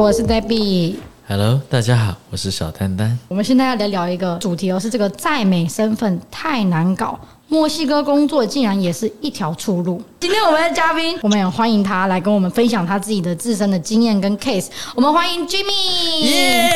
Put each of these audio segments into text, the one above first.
我是 Debbie。Hello，大家好，我是小丹丹。我们现在要来聊一个主题哦，是这个在美身份太难搞。墨西哥工作竟然也是一条出路。今天我们的嘉宾，我们也欢迎他来跟我们分享他自己的自身的经验跟 case。我们欢迎 Jimmy，耶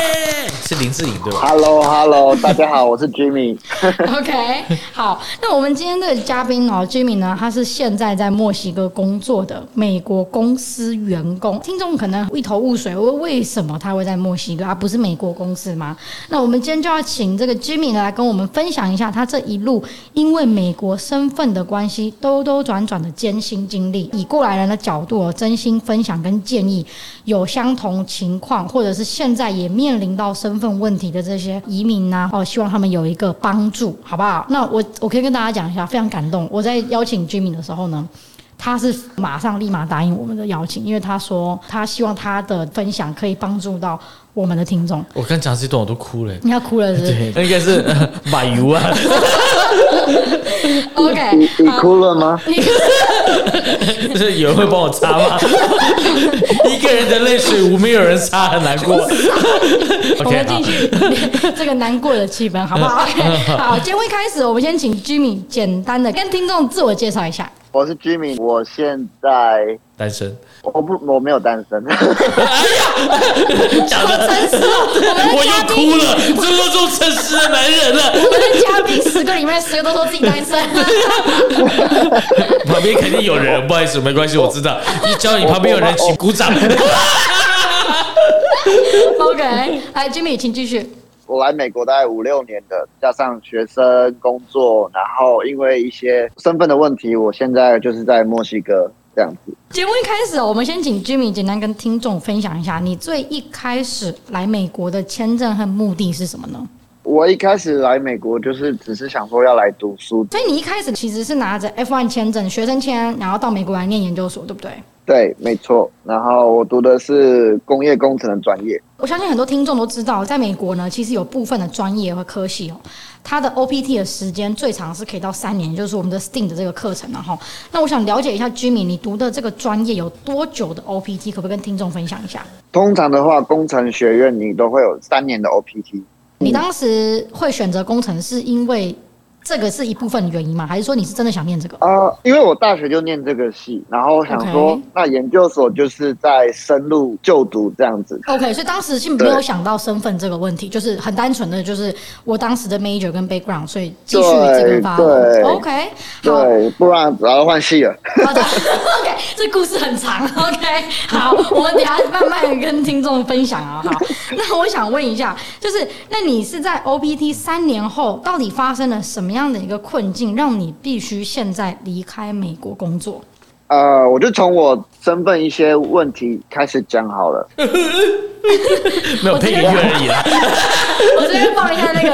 ，yeah! 是林志颖对吧？Hello，Hello，大家好，我是 Jimmy。OK，好，那我们今天的嘉宾哦，Jimmy 呢，他是现在在墨西哥工作的美国公司员工。听众可能一头雾水，为为什么他会在墨西哥，而不是美国公司吗？那我们今天就要请这个 Jimmy 来跟我们分享一下他这一路因为美美国身份的关系，兜兜转转的艰辛经历，以过来人的角度，真心分享跟建议，有相同情况，或者是现在也面临到身份问题的这些移民呐，哦，希望他们有一个帮助，好不好？那我我可以跟大家讲一下，非常感动。我在邀请 Jimmy 的时候呢，他是马上立马答应我们的邀请，因为他说他希望他的分享可以帮助到我们的听众。我刚讲这段我都哭了，你要哭了是不是？对，应该是 买油啊。OK，你你哭了吗？就 是有人会帮我擦吗？一个人的泪水无没有人擦，很难过。我们进去这个难过的气氛，好不好？OK，好，节目一开始，我们先请 Jimmy 简单的跟听众自我介绍一下。我是 Jimmy，我现在单身。我不，我没有单身。哎呀，讲的真实，我又哭了，这么做诚实的男人了。我们的嘉宾十个里面十个都说自己单身。旁边肯定有人，不好意思，没关系，我知道。你叫你旁边有人，请鼓掌。OK，来，Jimmy，请继续。我来美国大概五六年的，加上学生工作，然后因为一些身份的问题，我现在就是在墨西哥这样子。节目一开始，我们先请 Jimmy 简单跟听众分享一下，你最一开始来美国的签证和目的是什么呢？我一开始来美国就是只是想说要来读书，所以你一开始其实是拿着 F1 签证，学生签，然后到美国来念研究所，对不对？对，没错。然后我读的是工业工程的专业。我相信很多听众都知道，在美国呢，其实有部分的专业和科系哦，它的 OPT 的时间最长是可以到三年，就是我们的 STEAM 的这个课程。然后，那我想了解一下，Jimmy，你读的这个专业有多久的 OPT？可不可以跟听众分享一下？通常的话，工程学院你都会有三年的 OPT。你当时会选择工程，是因为？这个是一部分的原因吗？还是说你是真的想念这个？呃，因为我大学就念这个系，然后想说.那研究所就是在深入就读这样子。OK，所以当时是没有想到身份这个问题，就是很单纯的就是我当时的 major 跟 background，所以继续这个发。对，OK，对，不然然后换系了。好的，OK，这故事很长。OK，好，我们等下慢慢跟听众分享啊。好，那我想问一下，就是那你是在 OPT 三年后，到底发生了什么？样的一个困境，让你必须现在离开美国工作？呃，我就从我身份一些问题开始讲好了。没有配音乐而已啦。我这边放一下那个。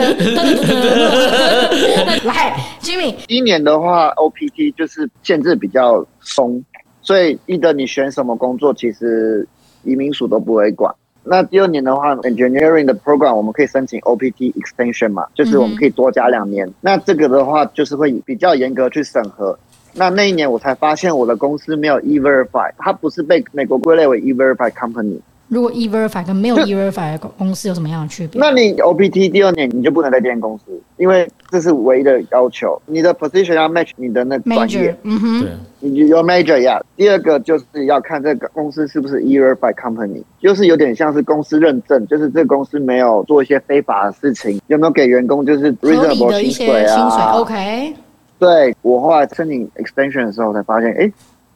来，Jimmy，一年的话，OPT 就是限制比较松，所以记得你选什么工作，其实移民署都不会管。那第二年的话，engineering 的 program 我们可以申请 OPT extension 嘛，就是我们可以多加两年。那这个的话，就是会比较严格去审核。那那一年我才发现我的公司没有 E-Verify，它不是被美国归类为 E-Verify company。如果 E-Verify 跟没有 E-Verify 的公司有什么样的区别？那你 OPT 第二年你就不能在这间公司，因为这是唯一的要求。你的 position 要 match 你的那个专业，嗯哼，对，你有 major 呀。第二个就是要看这个公司是不是 E-Verify company，就是有点像是公司认证，就是这个公司没有做一些非法的事情，有没有给员工就是 reasonable 薪水啊？薪水 OK。对，我后来申请 extension 的时候才发现，哎。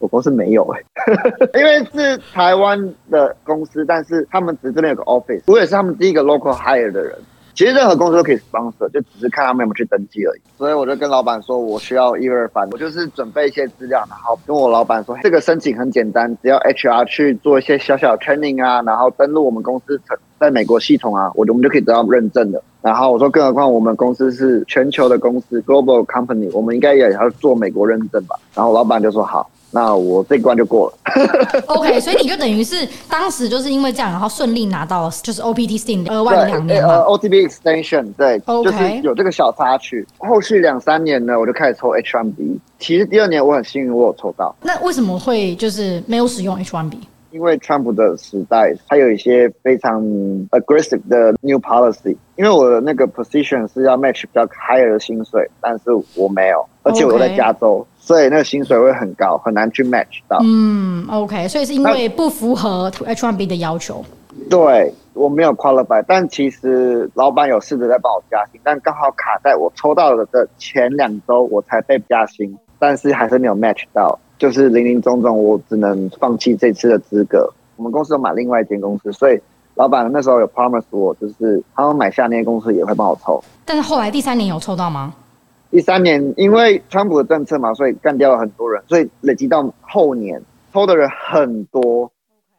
我公司没有哎、因为是台湾的公司，但是他们只这边有个 office，我也是他们第一个 local hire 的人。其实任何公司都可以 sponsor，就只是看他们有没有去登记而已。所以我就跟老板说，我需要一二三，我就是准备一些资料，然后跟我老板说，这个申请很简单，只要 HR 去做一些小小的 training 啊，然后登录我们公司在美国系统啊，我我们就可以得到认证的。然后我说，更何况我们公司是全球的公司，global company，我们应该也要做美国认证吧？然后老板就说好。那我这关就过了。OK，所以你就等于是当时就是因为这样，然后顺利拿到就是 OPT STEAM 额外的两年呃，OTB extension 对，okay. 就是有这个小插曲。后续两三年呢，我就开始抽 H1B。其实第二年我很幸运，我有抽到。那为什么会就是没有使用 H1B？因为川普的时代，他有一些非常 aggressive 的 new policy。因为我的那个 position 是要 match 比较 higher 的薪水，但是我没有，而且我在加州.所以那个薪水会很高，很难去 match 到。嗯，OK，所以是因为不符合 H1B 的要求。对，我没有 qualify，但其实老板有试着在帮我加薪，但刚好卡在我抽到了的前两周，我才被加薪，但是还是没有 match 到。就是零零总总，我只能放弃这次的资格。我们公司有买另外一间公司，所以老板那时候有 promise 我，就是他们买下那间公司也会帮我抽。但是后来第三年有抽到吗？第三年因为川普的政策嘛，所以干掉了很多人，所以累积到后年抽的人很多，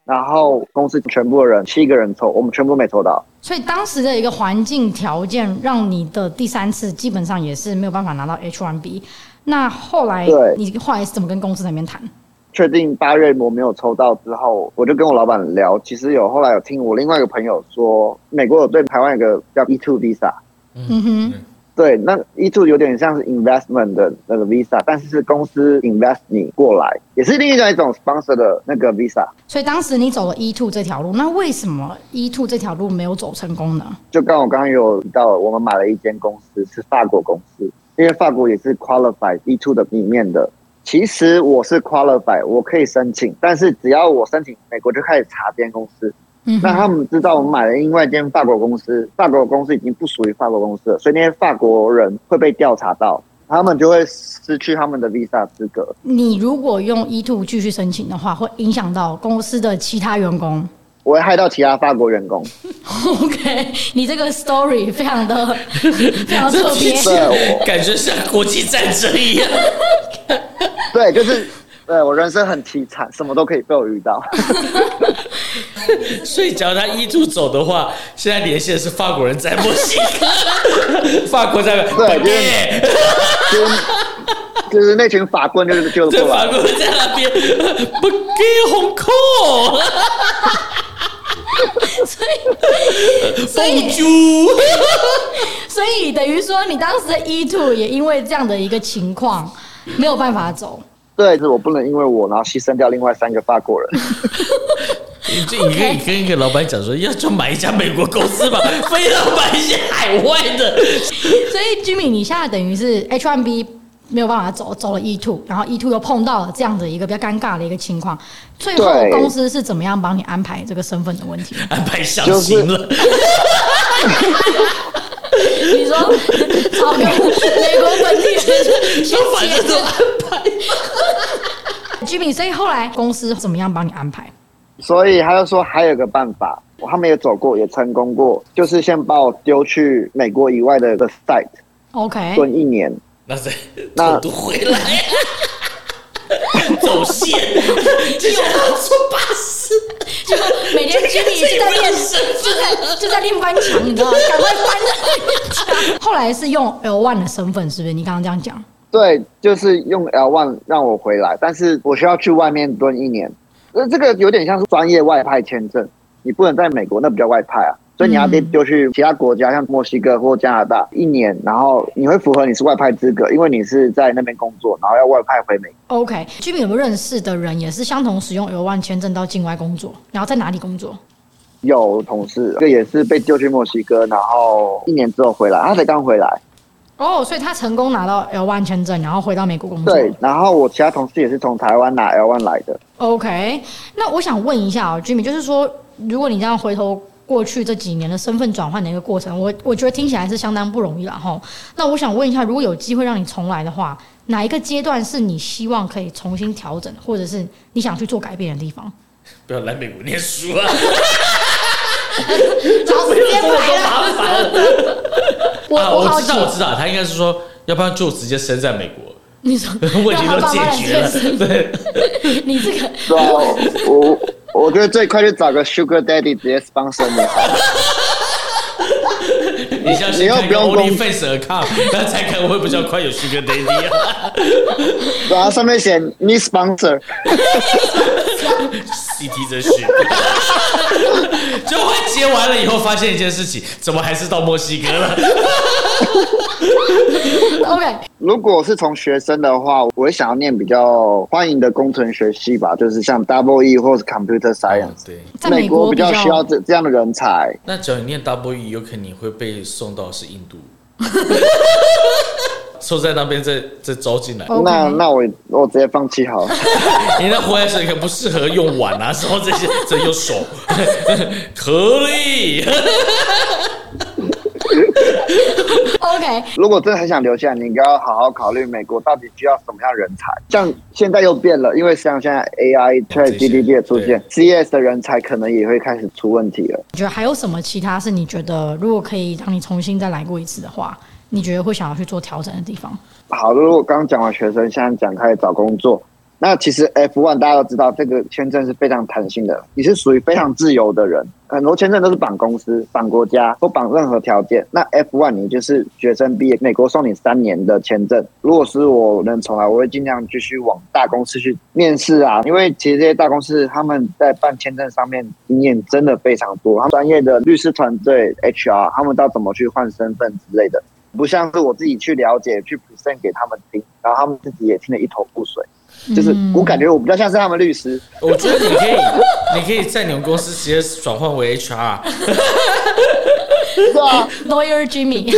然后公司全部的人七个人抽，我们全部都没抽到。所以当时的一个环境条件，让你的第三次基本上也是没有办法拿到 H1B。那后来，你后来是怎么跟公司那边谈？确定八月我没有抽到之后，我就跟我老板聊。其实有后来有听我另外一个朋友说，美国有对台湾有个叫 E two Visa。嗯哼，对，那 E two 有点像是 investment 的那个 Visa，但是是公司 invest 你过来，也是另外一种 sponsor 的那个 Visa。所以当时你走了 E two 这条路，那为什么 E two 这条路没有走成功呢？就刚我刚刚有提到，我们买了一间公司，是法国公司。因为法国也是 qualify E2 的里面的，其实我是 qualify，我可以申请，但是只要我申请，美国就开始查这间公司。嗯，那他们知道我们买了另外一间法国公司，法国公司已经不属于法国公司了，所以那些法国人会被调查到，他们就会失去他们的 visa 资格。你如果用 E2 继续申请的话，会影响到公司的其他员工。我会害到其他法国员工。OK，你这个 story 非常的 非常特别，感觉像国际战争一样。对，就是对我人生很凄惨，什么都可以被我遇到。所以，假如他 E2 走的话，现在连线的是法国人在墨西哥，法国在对，就是就是就是那群法官就是就过来，法国人在那边不给红口。所以，所以，所以等于说，你当时的 E two 也因为这样的一个情况没有办法走。对，是我不能因为我然后牺牲掉另外三个法国人。你这你可以跟一个老板讲说，要就买一家美国公司吧，非要买一些海外的。所以，Jimmy，你现在等于是 H one B。没有办法走，走了 E two，然后 E two 又碰到了这样的一个比较尴尬的一个情况，最后公司是怎么样帮你安排这个身份的问题？安排相亲了。你说 找个美国本地人先反正都安排。Jimmy，所以后来公司怎么样帮你安排？所以他就说还有个办法，他们也走过，也成功过，就是先把我丢去美国以外的一个 site，OK，蹲一年。那再那都回来，走线，就要坐巴士，就每天经理就在练，就在就在练翻墙，你知道吗？赶快翻。后来是用 L one 的身份，是不是？你刚刚这样讲？对，就是用 L one 让我回来，但是我需要去外面蹲一年。那这个有点像是专业外派签证，你不能在美国，那比较外派啊。所以你要被丢去其他国家，像墨西哥或加拿大一年，然后你会符合你是外派资格，因为你是在那边工作，然后要外派回美国。OK，Jimmy 有没有认识的人也是相同使用 L1 签证到境外工作？然后在哪里工作？有同事，这个也是被丢去墨西哥，然后一年之后回来，他才刚回来。哦，所以他成功拿到 L1 签证，然后回到美国工作。对，然后我其他同事也是从台湾拿 L1 来的。OK，那我想问一下哦，Jimmy，就是说，如果你这样回头。过去这几年的身份转换的一个过程，我我觉得听起来是相当不容易了哈。那我想问一下，如果有机会让你重来的话，哪一个阶段是你希望可以重新调整，或者是你想去做改变的地方？不要来美国念书啊！找时间来了。我 我知道我知道，他应该是说，要不然就直接生在美国。你说 问题都解决了，对？你这个，我。我觉得最快就找个 Sugar Daddy 直接 sponsor 你。你相信看个 OnlyFans account，那才可能会比较快有 Sugar Daddy 啊。然后上面写你 sponsor。Citizenship。就会接完了以后，发现一件事情，怎么还是到墨西哥了？OK，如果是从学生的话，我会想要念比较欢迎的工程学系吧，就是像 Double E 或是 Computer Science。哦、对，在美国比较需要这这样的人才。那只要你念 Double E，有可能你会被送到是印度。收在那边再再招进来那那我我直接放弃好了。你那活水可不适合用碗啊，什么这些这用手可以。OK，如果真的很想留下，你应该要好好考虑美国到底需要什么样的人才。像现在又变了，因为像现在 AI、ChatGPT 的出现，CS 的人才可能也会开始出问题了。你觉得还有什么其他是你觉得如果可以让你重新再来过一次的话？你觉得会想要去做调整的地方？好，如果刚刚讲完学生，现在讲开始找工作，那其实 F1 大家都知道，这个签证是非常弹性的，你是属于非常自由的人。很多签证都是绑公司、绑国家，不绑任何条件。那 F1 你就是学生毕业，美国送你三年的签证。如果是我能重来，我会尽量继续往大公司去面试啊，因为其实这些大公司他们在办签证上面经验真的非常多，他们专业的律师团队、HR，他们知道怎么去换身份之类的。不像是我自己去了解、去 present 给他们听，然后他们自己也听得一头雾水。就是我感觉我比较像是他们律师。我觉得你可以，你可以在你们公司直接转换为 HR。是啊，Lawyer Jimmy。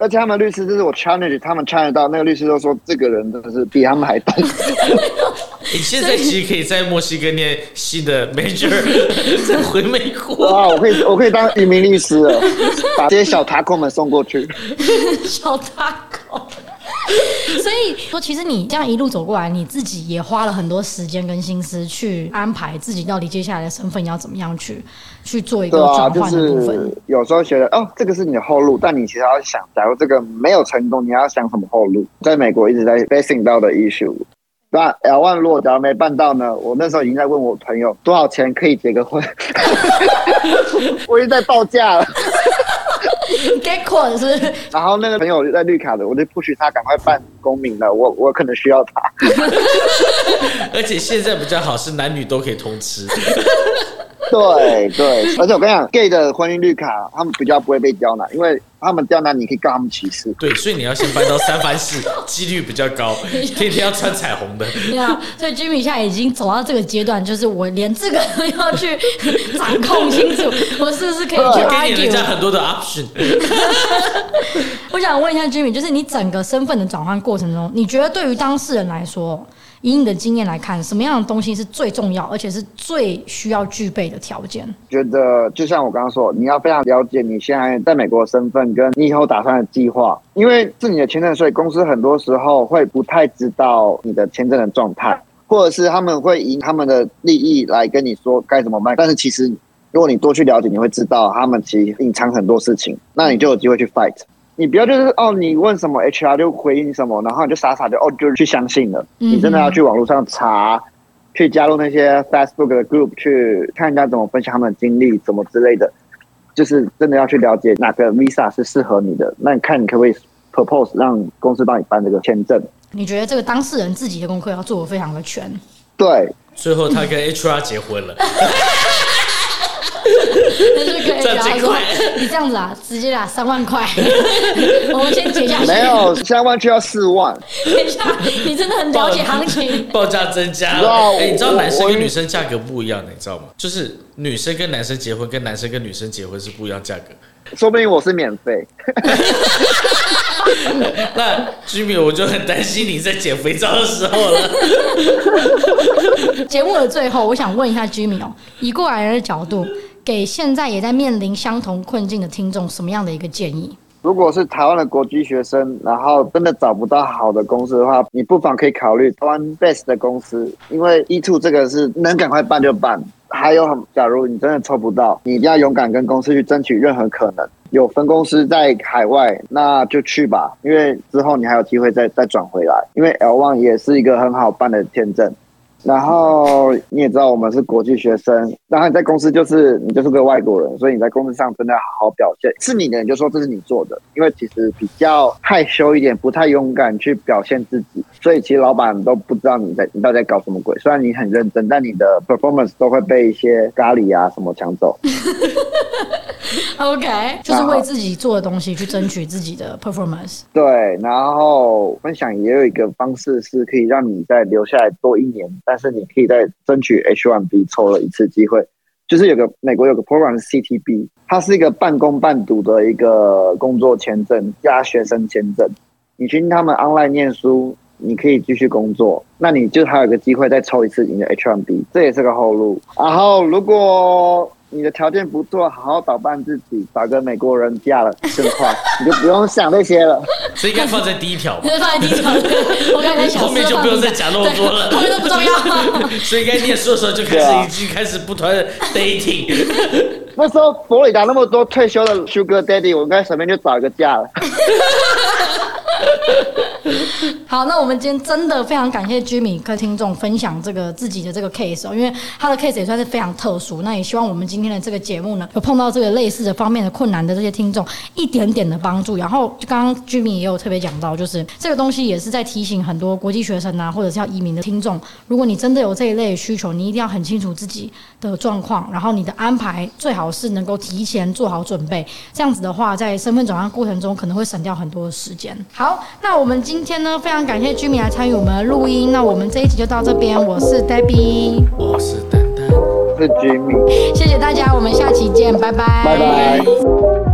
而且他们律师就是我 challenge 他们 challenge 到那个律师都说，这个人真的是比他们还大。你现在其实可以在墨西哥念新的 major，再回美国。哇，我可以我可以当移民律师了，把这些小塔口们送过去。小塔口。所以说，其实你这样一路走过来，你自己也花了很多时间跟心思去安排自己到底接下来的身份要怎么样去去做一个转换的部分。啊，就是有时候觉得哦，这个是你的后路，但你其实要想，假如这个没有成功，你要想什么后路？在美国一直在 facing 到的 issue。那 L one 如果假如没办到呢？我那时候已经在问我朋友多少钱可以结个婚，我已经在报价了。Get close 是？然后那个朋友在绿卡的，我就 push 他赶快办公民了。我我可能需要他。而且现在比较好，是男女都可以通吃。对对，而且我跟你讲，gay 的婚姻绿卡，他们比较不会被刁难，因为他们刁难你可以告他们歧视。对，所以你要先搬到三藩市，几率比较高，天天要穿彩虹的。对啊，所以 Jimmy 现在已经走到这个阶段，就是我连这个都要去掌控清楚，我是不是可以去 argue？给你人家很多的 option。我想问一下 Jimmy，就是你整个身份的转换过程中，你觉得对于当事人来说？以你的经验来看，什么样的东西是最重要，而且是最需要具备的条件？觉得就像我刚刚说，你要非常了解你现在在美国的身份，跟你以后打算的计划，因为是你的签证，所以公司很多时候会不太知道你的签证的状态，或者是他们会以他们的利益来跟你说该怎么办。但是其实，如果你多去了解，你会知道他们其实隐藏很多事情，那你就有机会去 fight。你不要就是哦，你问什么 HR 就回应什么，然后你就傻傻的哦，就是去相信了。你真的要去网络上查，去加入那些 Facebook 的 group，去看人家怎么分享他们的经历，怎么之类的。就是真的要去了解哪个 Visa 是适合你的。那你看你可不可以 propose 让公司帮你办这个签证？你觉得这个当事人自己的功课要做的非常的全。对，最后他跟 HR 结婚了。赚几块？你这样子啊，直接打三万块，我们先结下去。没有，三万就要四万。等一下，你真的很了解行情。报价 增加了。哎、欸，你知道男生跟女生价格不一样的，你知道吗？就是女生跟男生结婚，跟男生跟女生结婚是不一样价格。说不定我是免费。那 Jimmy，我就很担心你在捡肥皂的时候了。节目的最后，我想问一下 Jimmy 哦，以过来人的角度。给现在也在面临相同困境的听众什么样的一个建议？如果是台湾的国际学生，然后真的找不到好的公司的话，你不妨可以考虑台湾 best 的公司，因为 E two 这个是能赶快办就办。还有，假如你真的抽不到，你一定要勇敢跟公司去争取任何可能。有分公司在海外，那就去吧，因为之后你还有机会再再转回来。因为 L one 也是一个很好办的签证。然后你也知道我们是国际学生，然后你在公司就是你就是个外国人，所以你在公司上真的要好好表现。是你的人就说这是你做的，因为其实比较害羞一点，不太勇敢去表现自己，所以其实老板都不知道你在你到底在搞什么鬼。虽然你很认真，但你的 performance 都会被一些咖喱啊什么抢走。OK，就是为自己做的东西去争取自己的 performance。对，然后分享也有一个方式是可以让你再留下来多一年，但是你可以再争取 H1B 抽了一次机会，就是有个美国有个 program 是 CTB，它是一个半工半读的一个工作签证加学生签证，你去他们 online 念书，你可以继续工作，那你就还有个机会再抽一次你的 H1B，这也是个后路。然后如果你的条件不错，好好打扮自己，找个美国人嫁了更快，你就不用想那些了。所以应该放在第一条，放在第一条。我刚才想，后面就不用再讲那么多了，后面都不重要。所以应该念书的时候就开始已经开始不断的 dating。那时候佛里达那么多退休的 Sugar Daddy，我应该随便就找一个嫁了。好，那我们今天真的非常感谢 Jimmy 跟听众分享这个自己的这个 case 哦，因为他的 case 也算是非常特殊。那也希望我们今天的这个节目呢，有碰到这个类似的方面的困难的这些听众一点点的帮助。然后就刚刚 Jimmy 也有特别讲到，就是这个东西也是在提醒很多国际学生啊，或者是要移民的听众，如果你真的有这一类需求，你一定要很清楚自己的状况，然后你的安排最好是能够提前做好准备。这样子的话，在身份转换过程中可能会省掉很多的时间。好，那我们今天呢，非常感谢 Jimmy 来参与我们的录音。那我们这一集就到这边。我是 Debbie，我是丹丹，我是 Jimmy。谢谢大家，我们下期见，拜拜。拜拜。